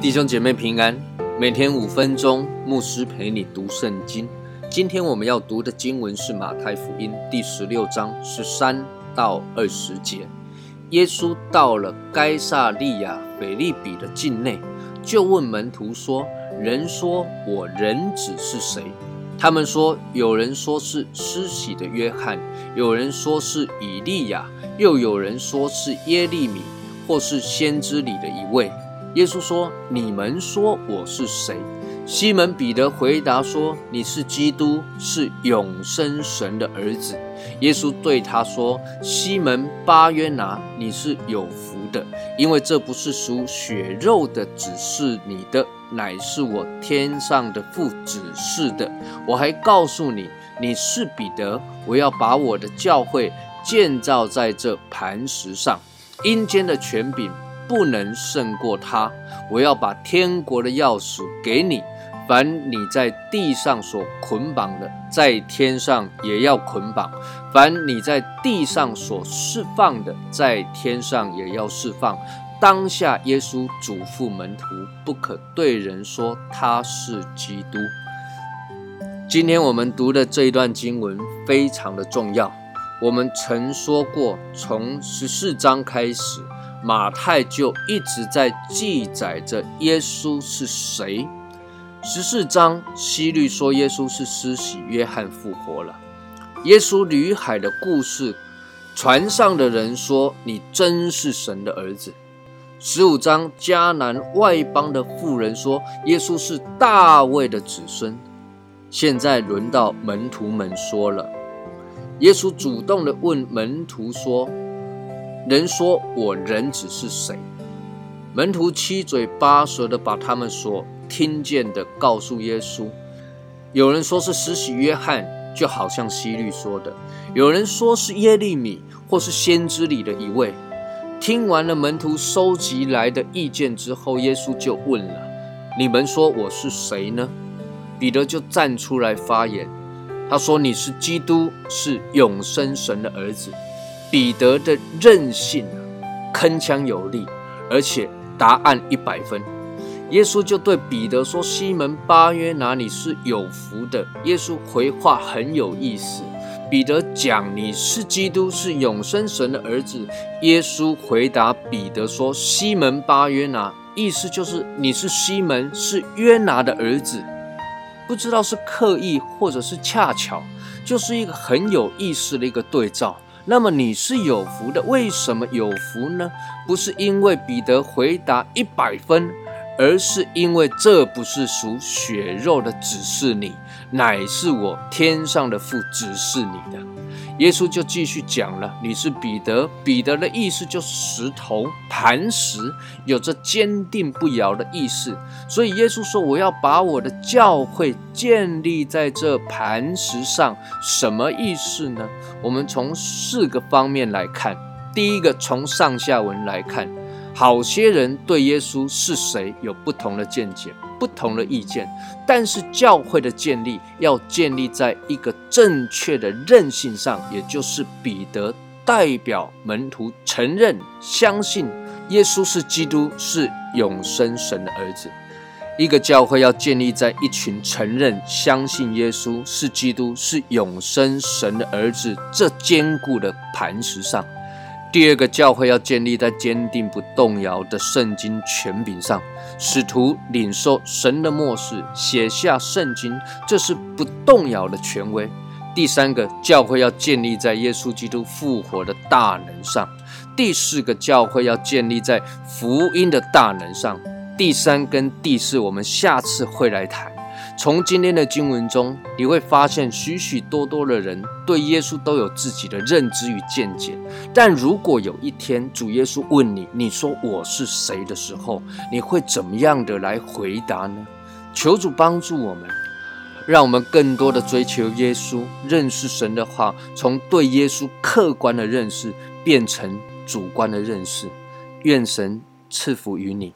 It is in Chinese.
弟兄姐妹平安，每天五分钟，牧师陪你读圣经。今天我们要读的经文是马太福音第十六章十三到二十节。耶稣到了该萨利亚腓利比的境内，就问门徒说：“人说我人子是谁？”他们说：“有人说是施洗的约翰，有人说是以利亚，又有人说是耶利米，或是先知里的一位。”耶稣说：“你们说我是谁？”西门彼得回答说：“你是基督，是永生神的儿子。”耶稣对他说：“西门巴约拿，你是有福的，因为这不是属血肉的指示你的，乃是我天上的父指示的。我还告诉你，你是彼得，我要把我的教会建造在这磐石上，阴间的权柄。”不能胜过他。我要把天国的钥匙给你，凡你在地上所捆绑的，在天上也要捆绑；凡你在地上所释放的，在天上也要释放。当下，耶稣嘱咐门徒，不可对人说他是基督。今天我们读的这一段经文非常的重要。我们曾说过，从十四章开始。马太就一直在记载着耶稣是谁。十四章，希律说耶稣是施洗约翰复活了。耶稣旅海的故事，船上的人说你真是神的儿子。十五章，迦南外邦的妇人说耶稣是大卫的子孙。现在轮到门徒们说了，耶稣主动的问门徒说。人说我人子是谁？门徒七嘴八舌的把他们所听见的告诉耶稣。有人说是施洗约翰，就好像希律说的；有人说是耶利米，或是先知里的一位。听完了门徒收集来的意见之后，耶稣就问了：“你们说我是谁呢？”彼得就站出来发言，他说：“你是基督，是永生神的儿子。”彼得的韧性铿锵有力，而且答案一百分。耶稣就对彼得说：“西门巴约拿，你是有福的。”耶稣回话很有意思。彼得讲：“你是基督，是永生神的儿子。”耶稣回答彼得说：“西门巴约拿，意思就是你是西门，是约拿的儿子。”不知道是刻意或者是恰巧，就是一个很有意思的一个对照。那么你是有福的，为什么有福呢？不是因为彼得回答一百分，而是因为这不是属血肉的指示你，乃是我天上的父指示你的。耶稣就继续讲了：“你是彼得，彼得的意思就是石头、磐石，有着坚定不摇的意思。所以耶稣说：‘我要把我的教会建立在这磐石上。’什么意思呢？我们从四个方面来看。第一个，从上下文来看。”好些人对耶稣是谁有不同的见解、不同的意见，但是教会的建立要建立在一个正确的韧性上，也就是彼得代表门徒承认、相信耶稣是基督，是永生神的儿子。一个教会要建立在一群承认、相信耶稣是基督、是永生神的儿子这坚固的磐石上。第二个教会要建立在坚定不动摇的圣经权柄上，使徒领受神的默示，写下圣经，这是不动摇的权威。第三个教会要建立在耶稣基督复活的大能上。第四个教会要建立在福音的大能上。第三跟第四，我们下次会来谈。从今天的经文中，你会发现许许多多的人对耶稣都有自己的认知与见解。但如果有一天主耶稣问你，你说我是谁的时候，你会怎么样的来回答呢？求主帮助我们，让我们更多的追求耶稣，认识神的话，从对耶稣客观的认识变成主观的认识。愿神赐福于你。